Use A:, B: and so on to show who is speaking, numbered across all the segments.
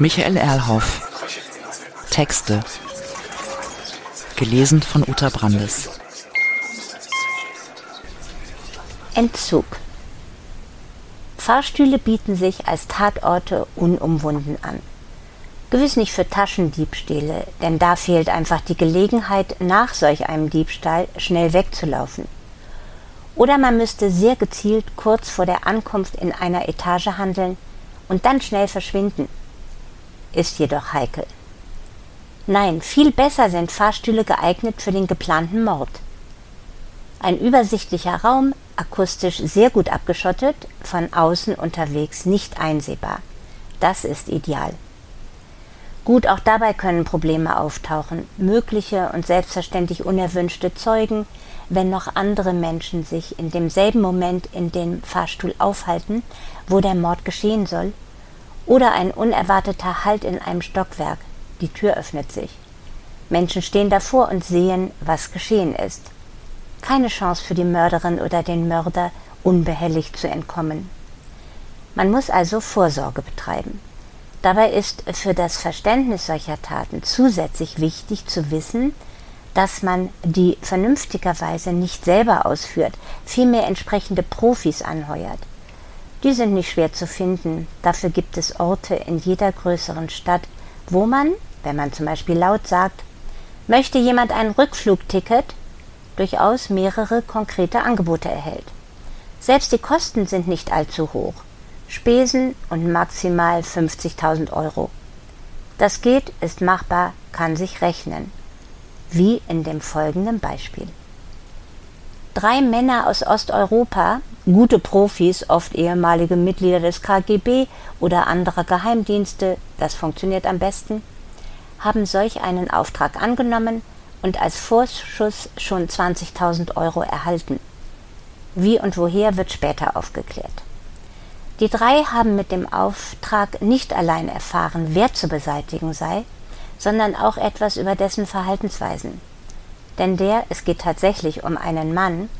A: Michael Erlhoff. Texte. Gelesen von Uta Brandes.
B: Entzug. Fahrstühle bieten sich als Tatorte unumwunden an. Gewiss nicht für Taschendiebstähle, denn da fehlt einfach die Gelegenheit, nach solch einem Diebstahl schnell wegzulaufen. Oder man müsste sehr gezielt kurz vor der Ankunft in einer Etage handeln und dann schnell verschwinden. Ist jedoch heikel. Nein, viel besser sind Fahrstühle geeignet für den geplanten Mord. Ein übersichtlicher Raum, akustisch sehr gut abgeschottet, von außen unterwegs nicht einsehbar. Das ist ideal. Gut, auch dabei können Probleme auftauchen, mögliche und selbstverständlich unerwünschte Zeugen, wenn noch andere Menschen sich in demselben Moment in dem Fahrstuhl aufhalten, wo der Mord geschehen soll, oder ein unerwarteter Halt in einem Stockwerk, die Tür öffnet sich. Menschen stehen davor und sehen, was geschehen ist. Keine Chance für die Mörderin oder den Mörder, unbehelligt zu entkommen. Man muss also Vorsorge betreiben. Dabei ist für das Verständnis solcher Taten zusätzlich wichtig zu wissen, dass man die vernünftigerweise nicht selber ausführt, vielmehr entsprechende Profis anheuert. Die sind nicht schwer zu finden, dafür gibt es Orte in jeder größeren Stadt, wo man, wenn man zum Beispiel laut sagt, möchte jemand ein Rückflugticket, durchaus mehrere konkrete Angebote erhält. Selbst die Kosten sind nicht allzu hoch. Spesen und maximal 50.000 Euro. Das geht, ist machbar, kann sich rechnen. Wie in dem folgenden Beispiel. Drei Männer aus Osteuropa, gute Profis, oft ehemalige Mitglieder des KGB oder anderer Geheimdienste, das funktioniert am besten, haben solch einen Auftrag angenommen und als Vorschuss schon 20.000 Euro erhalten. Wie und woher wird später aufgeklärt. Die drei haben mit dem Auftrag nicht allein erfahren, wer zu beseitigen sei, sondern auch etwas über dessen Verhaltensweisen. Denn der, es geht tatsächlich um einen Mann,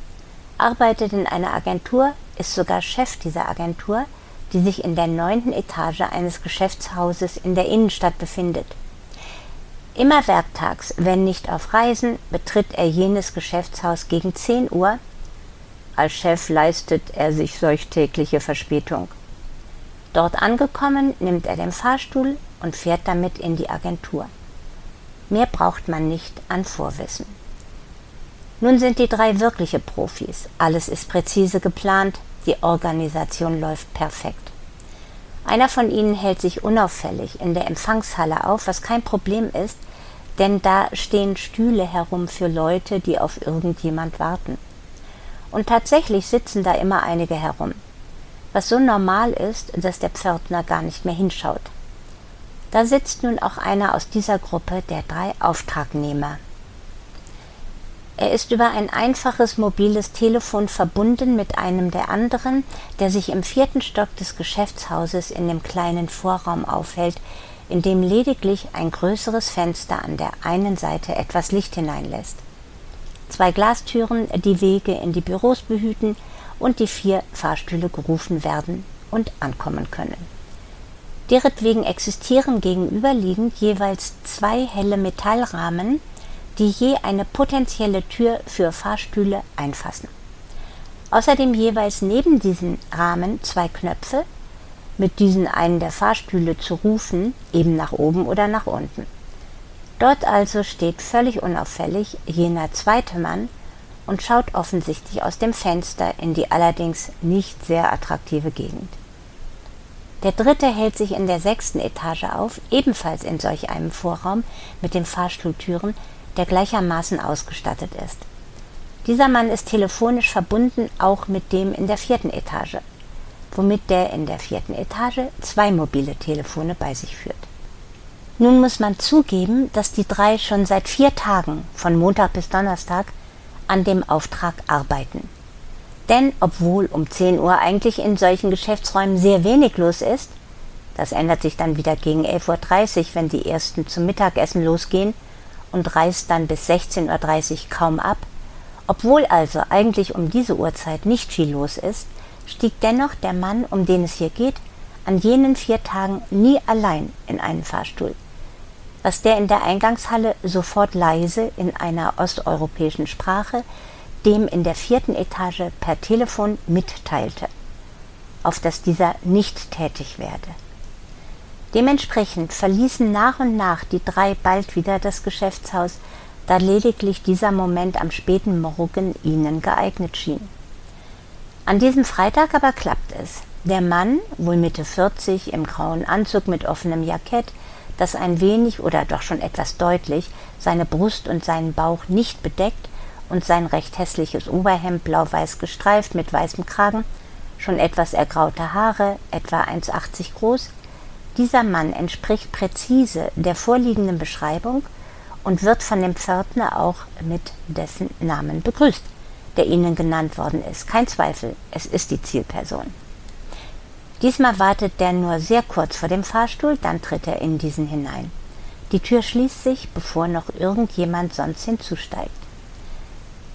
B: arbeitet in einer Agentur, ist sogar Chef dieser Agentur, die sich in der neunten Etage eines Geschäftshauses in der Innenstadt befindet. Immer werktags, wenn nicht auf Reisen, betritt er jenes Geschäftshaus gegen 10 Uhr als Chef leistet er sich solch tägliche Verspätung. Dort angekommen, nimmt er den Fahrstuhl und fährt damit in die Agentur. Mehr braucht man nicht an Vorwissen. Nun sind die drei wirkliche Profis. Alles ist präzise geplant, die Organisation läuft perfekt. Einer von ihnen hält sich unauffällig in der Empfangshalle auf, was kein Problem ist, denn da stehen Stühle herum für Leute, die auf irgendjemand warten. Und tatsächlich sitzen da immer einige herum. Was so normal ist, dass der Pförtner gar nicht mehr hinschaut. Da sitzt nun auch einer aus dieser Gruppe der drei Auftragnehmer. Er ist über ein einfaches mobiles Telefon verbunden mit einem der anderen, der sich im vierten Stock des Geschäftshauses in dem kleinen Vorraum aufhält, in dem lediglich ein größeres Fenster an der einen Seite etwas Licht hineinlässt zwei Glastüren die Wege in die Büros behüten und die vier Fahrstühle gerufen werden und ankommen können. Deretwegen existieren gegenüberliegend jeweils zwei helle Metallrahmen, die je eine potenzielle Tür für Fahrstühle einfassen. Außerdem jeweils neben diesen Rahmen zwei Knöpfe, mit diesen einen der Fahrstühle zu rufen, eben nach oben oder nach unten. Dort also steht völlig unauffällig jener zweite Mann und schaut offensichtlich aus dem Fenster in die allerdings nicht sehr attraktive Gegend. Der dritte hält sich in der sechsten Etage auf, ebenfalls in solch einem Vorraum mit den Fahrstuhltüren, der gleichermaßen ausgestattet ist. Dieser Mann ist telefonisch verbunden auch mit dem in der vierten Etage, womit der in der vierten Etage zwei mobile Telefone bei sich führt. Nun muss man zugeben, dass die drei schon seit vier Tagen, von Montag bis Donnerstag, an dem Auftrag arbeiten. Denn obwohl um 10 Uhr eigentlich in solchen Geschäftsräumen sehr wenig los ist, das ändert sich dann wieder gegen 11.30 Uhr, wenn die ersten zum Mittagessen losgehen und reißt dann bis 16.30 Uhr kaum ab, obwohl also eigentlich um diese Uhrzeit nicht viel los ist, stieg dennoch der Mann, um den es hier geht, an jenen vier Tagen nie allein in einen Fahrstuhl, was der in der Eingangshalle sofort leise in einer osteuropäischen Sprache dem in der vierten Etage per Telefon mitteilte, auf dass dieser nicht tätig werde. Dementsprechend verließen nach und nach die drei bald wieder das Geschäftshaus, da lediglich dieser Moment am späten Morgen ihnen geeignet schien. An diesem Freitag aber klappt es. Der Mann, wohl Mitte 40, im grauen Anzug mit offenem Jackett, das ein wenig oder doch schon etwas deutlich seine Brust und seinen Bauch nicht bedeckt und sein recht hässliches Oberhemd blau-weiß gestreift mit weißem Kragen, schon etwas ergraute Haare, etwa 1,80 groß. Dieser Mann entspricht präzise der vorliegenden Beschreibung und wird von dem Pförtner auch mit dessen Namen begrüßt, der ihnen genannt worden ist. Kein Zweifel, es ist die Zielperson. Diesmal wartet der nur sehr kurz vor dem Fahrstuhl, dann tritt er in diesen hinein. Die Tür schließt sich, bevor noch irgendjemand sonst hinzusteigt.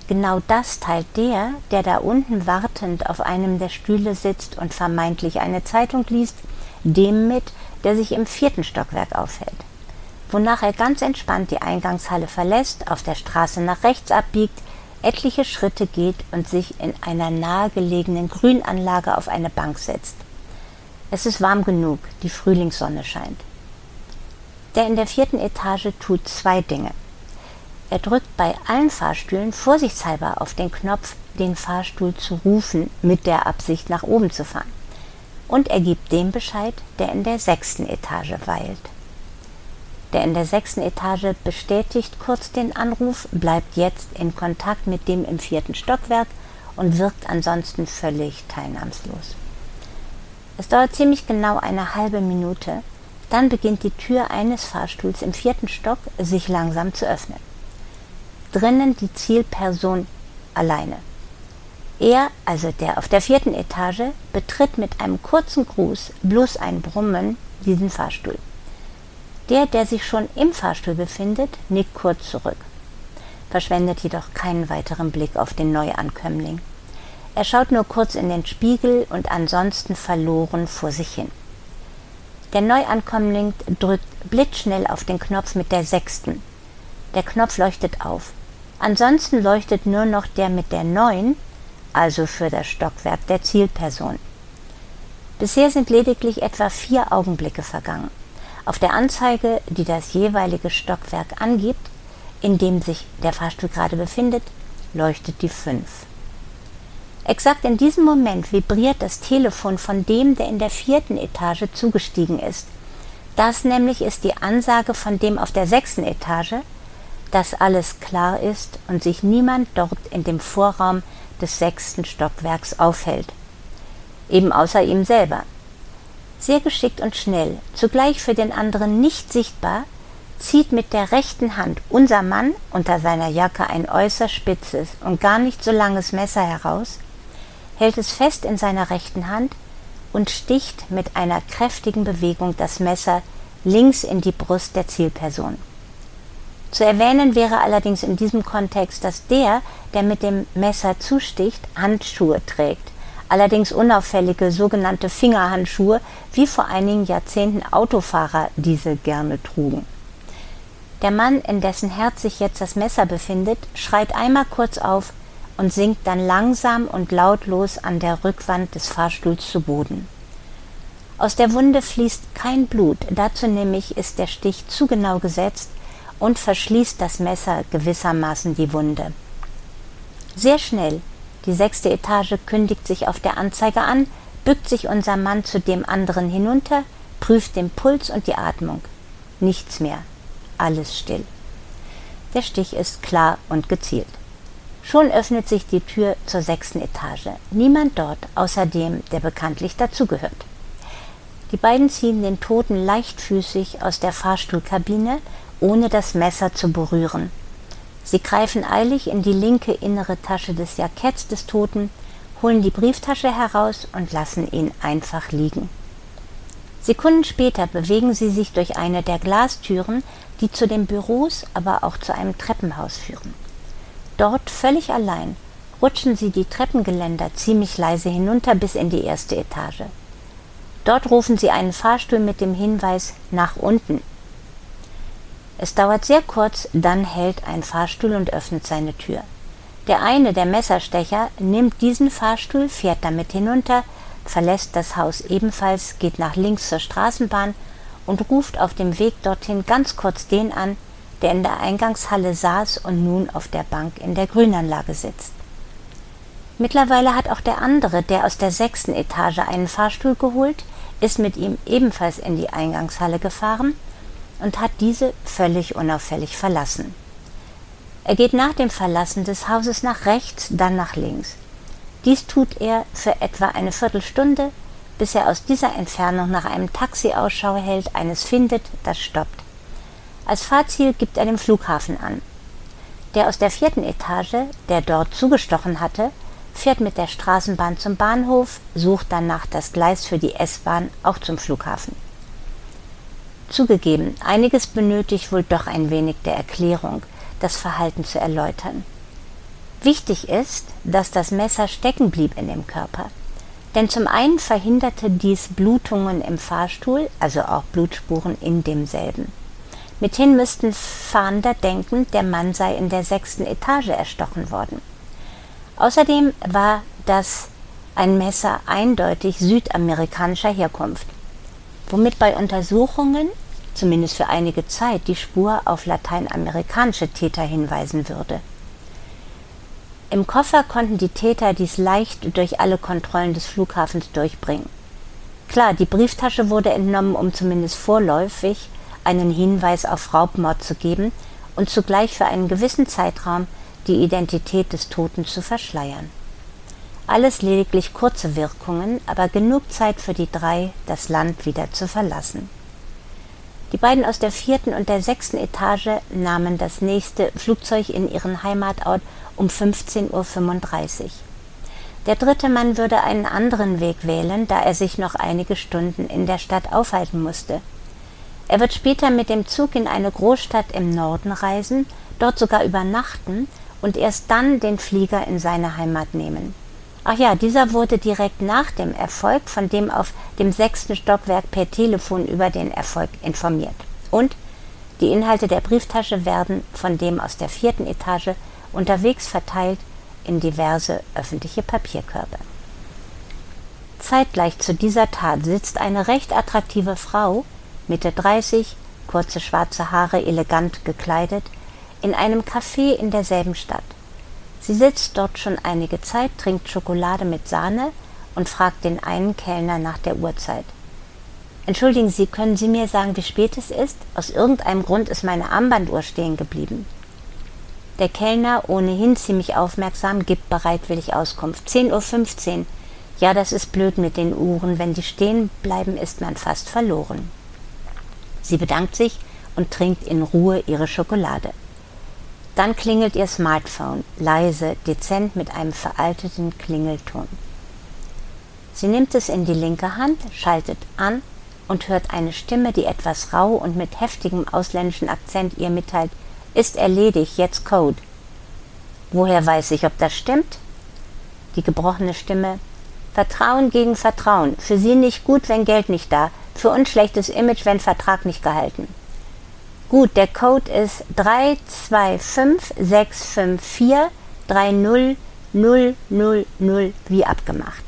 B: Genau das teilt der, der da unten wartend auf einem der Stühle sitzt und vermeintlich eine Zeitung liest, dem mit, der sich im vierten Stockwerk aufhält. Wonach er ganz entspannt die Eingangshalle verlässt, auf der Straße nach rechts abbiegt, etliche Schritte geht und sich in einer nahegelegenen Grünanlage auf eine Bank setzt. Es ist warm genug, die Frühlingssonne scheint. Der in der vierten Etage tut zwei Dinge. Er drückt bei allen Fahrstühlen vorsichtshalber auf den Knopf, den Fahrstuhl zu rufen, mit der Absicht nach oben zu fahren. Und er gibt dem Bescheid, der in der sechsten Etage weilt. Der in der sechsten Etage bestätigt kurz den Anruf, bleibt jetzt in Kontakt mit dem im vierten Stockwerk und wirkt ansonsten völlig teilnahmslos. Es dauert ziemlich genau eine halbe Minute, dann beginnt die Tür eines Fahrstuhls im vierten Stock sich langsam zu öffnen. Drinnen die Zielperson alleine. Er, also der auf der vierten Etage, betritt mit einem kurzen Gruß, bloß ein Brummen, diesen Fahrstuhl. Der, der sich schon im Fahrstuhl befindet, nickt kurz zurück, verschwendet jedoch keinen weiteren Blick auf den Neuankömmling. Er schaut nur kurz in den Spiegel und ansonsten verloren vor sich hin. Der Neuankömmling drückt blitzschnell auf den Knopf mit der sechsten. Der Knopf leuchtet auf. Ansonsten leuchtet nur noch der mit der neun, also für das Stockwerk der Zielperson. Bisher sind lediglich etwa vier Augenblicke vergangen. Auf der Anzeige, die das jeweilige Stockwerk angibt, in dem sich der Fahrstuhl gerade befindet, leuchtet die fünf. Exakt in diesem Moment vibriert das Telefon von dem, der in der vierten Etage zugestiegen ist. Das nämlich ist die Ansage von dem auf der sechsten Etage, dass alles klar ist und sich niemand dort in dem Vorraum des sechsten Stockwerks aufhält. Eben außer ihm selber. Sehr geschickt und schnell, zugleich für den anderen nicht sichtbar, zieht mit der rechten Hand unser Mann unter seiner Jacke ein äußerst spitzes und gar nicht so langes Messer heraus, hält es fest in seiner rechten Hand und sticht mit einer kräftigen Bewegung das Messer links in die Brust der Zielperson. Zu erwähnen wäre allerdings in diesem Kontext, dass der, der mit dem Messer zusticht, Handschuhe trägt, allerdings unauffällige sogenannte Fingerhandschuhe, wie vor einigen Jahrzehnten Autofahrer diese gerne trugen. Der Mann, in dessen Herz sich jetzt das Messer befindet, schreit einmal kurz auf und sinkt dann langsam und lautlos an der Rückwand des Fahrstuhls zu Boden. Aus der Wunde fließt kein Blut, dazu nämlich ist der Stich zu genau gesetzt und verschließt das Messer gewissermaßen die Wunde. Sehr schnell, die sechste Etage kündigt sich auf der Anzeige an, bückt sich unser Mann zu dem anderen hinunter, prüft den Puls und die Atmung. Nichts mehr, alles still. Der Stich ist klar und gezielt. Schon öffnet sich die Tür zur sechsten Etage. Niemand dort, außer dem, der bekanntlich dazugehört. Die beiden ziehen den Toten leichtfüßig aus der Fahrstuhlkabine, ohne das Messer zu berühren. Sie greifen eilig in die linke innere Tasche des Jacketts des Toten, holen die Brieftasche heraus und lassen ihn einfach liegen. Sekunden später bewegen sie sich durch eine der Glastüren, die zu den Büros, aber auch zu einem Treppenhaus führen. Dort völlig allein rutschen sie die Treppengeländer ziemlich leise hinunter bis in die erste Etage. Dort rufen sie einen Fahrstuhl mit dem Hinweis nach unten. Es dauert sehr kurz, dann hält ein Fahrstuhl und öffnet seine Tür. Der eine, der Messerstecher, nimmt diesen Fahrstuhl, fährt damit hinunter, verlässt das Haus ebenfalls, geht nach links zur Straßenbahn und ruft auf dem Weg dorthin ganz kurz den an, der in der Eingangshalle saß und nun auf der Bank in der Grünanlage sitzt. Mittlerweile hat auch der andere, der aus der sechsten Etage einen Fahrstuhl geholt, ist mit ihm ebenfalls in die Eingangshalle gefahren und hat diese völlig unauffällig verlassen. Er geht nach dem Verlassen des Hauses nach rechts, dann nach links. Dies tut er für etwa eine Viertelstunde, bis er aus dieser Entfernung nach einem Taxi Ausschau hält, eines findet, das stoppt. Als Fahrziel gibt er den Flughafen an. Der aus der vierten Etage, der dort zugestochen hatte, fährt mit der Straßenbahn zum Bahnhof, sucht danach das Gleis für die S-Bahn auch zum Flughafen. Zugegeben, einiges benötigt wohl doch ein wenig der Erklärung, das Verhalten zu erläutern. Wichtig ist, dass das Messer stecken blieb in dem Körper. Denn zum einen verhinderte dies Blutungen im Fahrstuhl, also auch Blutspuren in demselben. Mithin müssten Fahnder denken, der Mann sei in der sechsten Etage erstochen worden. Außerdem war das ein Messer eindeutig südamerikanischer Herkunft, womit bei Untersuchungen, zumindest für einige Zeit, die Spur auf lateinamerikanische Täter hinweisen würde. Im Koffer konnten die Täter dies leicht durch alle Kontrollen des Flughafens durchbringen. Klar, die Brieftasche wurde entnommen, um zumindest vorläufig einen Hinweis auf Raubmord zu geben und zugleich für einen gewissen Zeitraum die Identität des Toten zu verschleiern. Alles lediglich kurze Wirkungen, aber genug Zeit für die drei, das Land wieder zu verlassen. Die beiden aus der vierten und der sechsten Etage nahmen das nächste Flugzeug in ihren Heimatort um 15.35 Uhr. Der dritte Mann würde einen anderen Weg wählen, da er sich noch einige Stunden in der Stadt aufhalten musste. Er wird später mit dem Zug in eine Großstadt im Norden reisen, dort sogar übernachten und erst dann den Flieger in seine Heimat nehmen. Ach ja, dieser wurde direkt nach dem Erfolg von dem auf dem sechsten Stockwerk per Telefon über den Erfolg informiert. Und die Inhalte der Brieftasche werden von dem aus der vierten Etage unterwegs verteilt in diverse öffentliche Papierkörbe. Zeitgleich zu dieser Tat sitzt eine recht attraktive Frau, Mitte 30, kurze schwarze Haare elegant gekleidet, in einem Café in derselben Stadt. Sie sitzt dort schon einige Zeit, trinkt Schokolade mit Sahne und fragt den einen Kellner nach der Uhrzeit. Entschuldigen Sie, können Sie mir sagen, wie spät es ist? Aus irgendeinem Grund ist meine Armbanduhr stehen geblieben. Der Kellner, ohnehin ziemlich aufmerksam, gibt bereitwillig Auskunft. 10.15 Uhr. Ja, das ist blöd mit den Uhren. Wenn die stehen bleiben, ist man fast verloren. Sie bedankt sich und trinkt in Ruhe ihre Schokolade. Dann klingelt ihr Smartphone, leise, dezent mit einem veralteten Klingelton. Sie nimmt es in die linke Hand, schaltet an und hört eine Stimme, die etwas rau und mit heftigem ausländischen Akzent ihr mitteilt, ist erledigt, jetzt Code. Woher weiß ich, ob das stimmt? Die gebrochene Stimme, Vertrauen gegen Vertrauen, für Sie nicht gut, wenn Geld nicht da, für uns schlechtes Image, wenn Vertrag nicht gehalten. Gut, der Code ist 32565430000 wie abgemacht.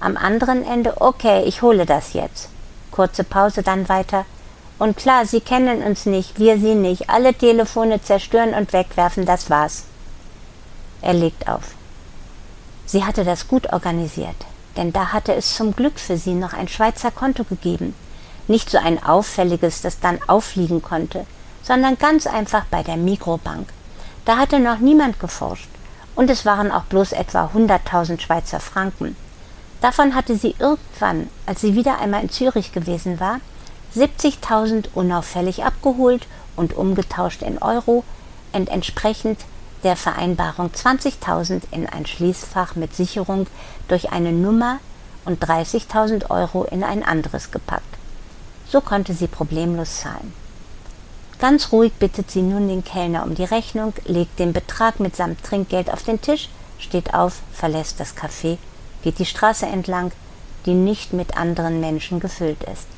B: Am anderen Ende, okay, ich hole das jetzt. Kurze Pause, dann weiter. Und klar, Sie kennen uns nicht, wir Sie nicht. Alle Telefone zerstören und wegwerfen, das war's. Er legt auf. Sie hatte das gut organisiert, denn da hatte es zum Glück für sie noch ein Schweizer Konto gegeben, nicht so ein auffälliges, das dann auffliegen konnte, sondern ganz einfach bei der Mikrobank. Da hatte noch niemand geforscht. Und es waren auch bloß etwa 100.000 Schweizer Franken. Davon hatte sie irgendwann, als sie wieder einmal in Zürich gewesen war, 70.000 unauffällig abgeholt und umgetauscht in Euro und entsprechend der Vereinbarung 20.000 in ein Schließfach mit Sicherung durch eine Nummer und 30.000 Euro in ein anderes gepackt. So konnte sie problemlos zahlen. Ganz ruhig bittet sie nun den Kellner um die Rechnung, legt den Betrag mitsamt Trinkgeld auf den Tisch, steht auf, verlässt das Café, geht die Straße entlang, die nicht mit anderen Menschen gefüllt ist.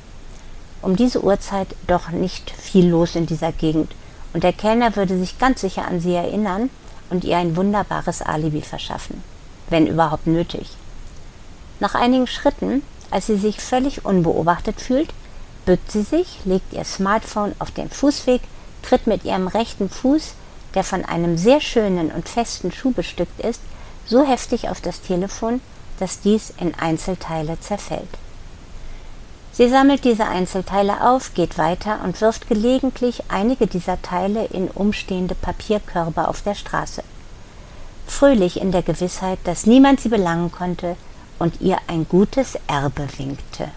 B: Um diese Uhrzeit doch nicht viel los in dieser Gegend, und der Kellner würde sich ganz sicher an sie erinnern und ihr ein wunderbares Alibi verschaffen, wenn überhaupt nötig. Nach einigen Schritten, als sie sich völlig unbeobachtet fühlt, bückt sie sich, legt ihr Smartphone auf den Fußweg, tritt mit ihrem rechten Fuß, der von einem sehr schönen und festen Schuh bestückt ist, so heftig auf das Telefon, dass dies in Einzelteile zerfällt. Sie sammelt diese Einzelteile auf, geht weiter und wirft gelegentlich einige dieser Teile in umstehende Papierkörbe auf der Straße. Fröhlich in der Gewissheit, dass niemand sie belangen konnte und ihr ein gutes Erbe winkte.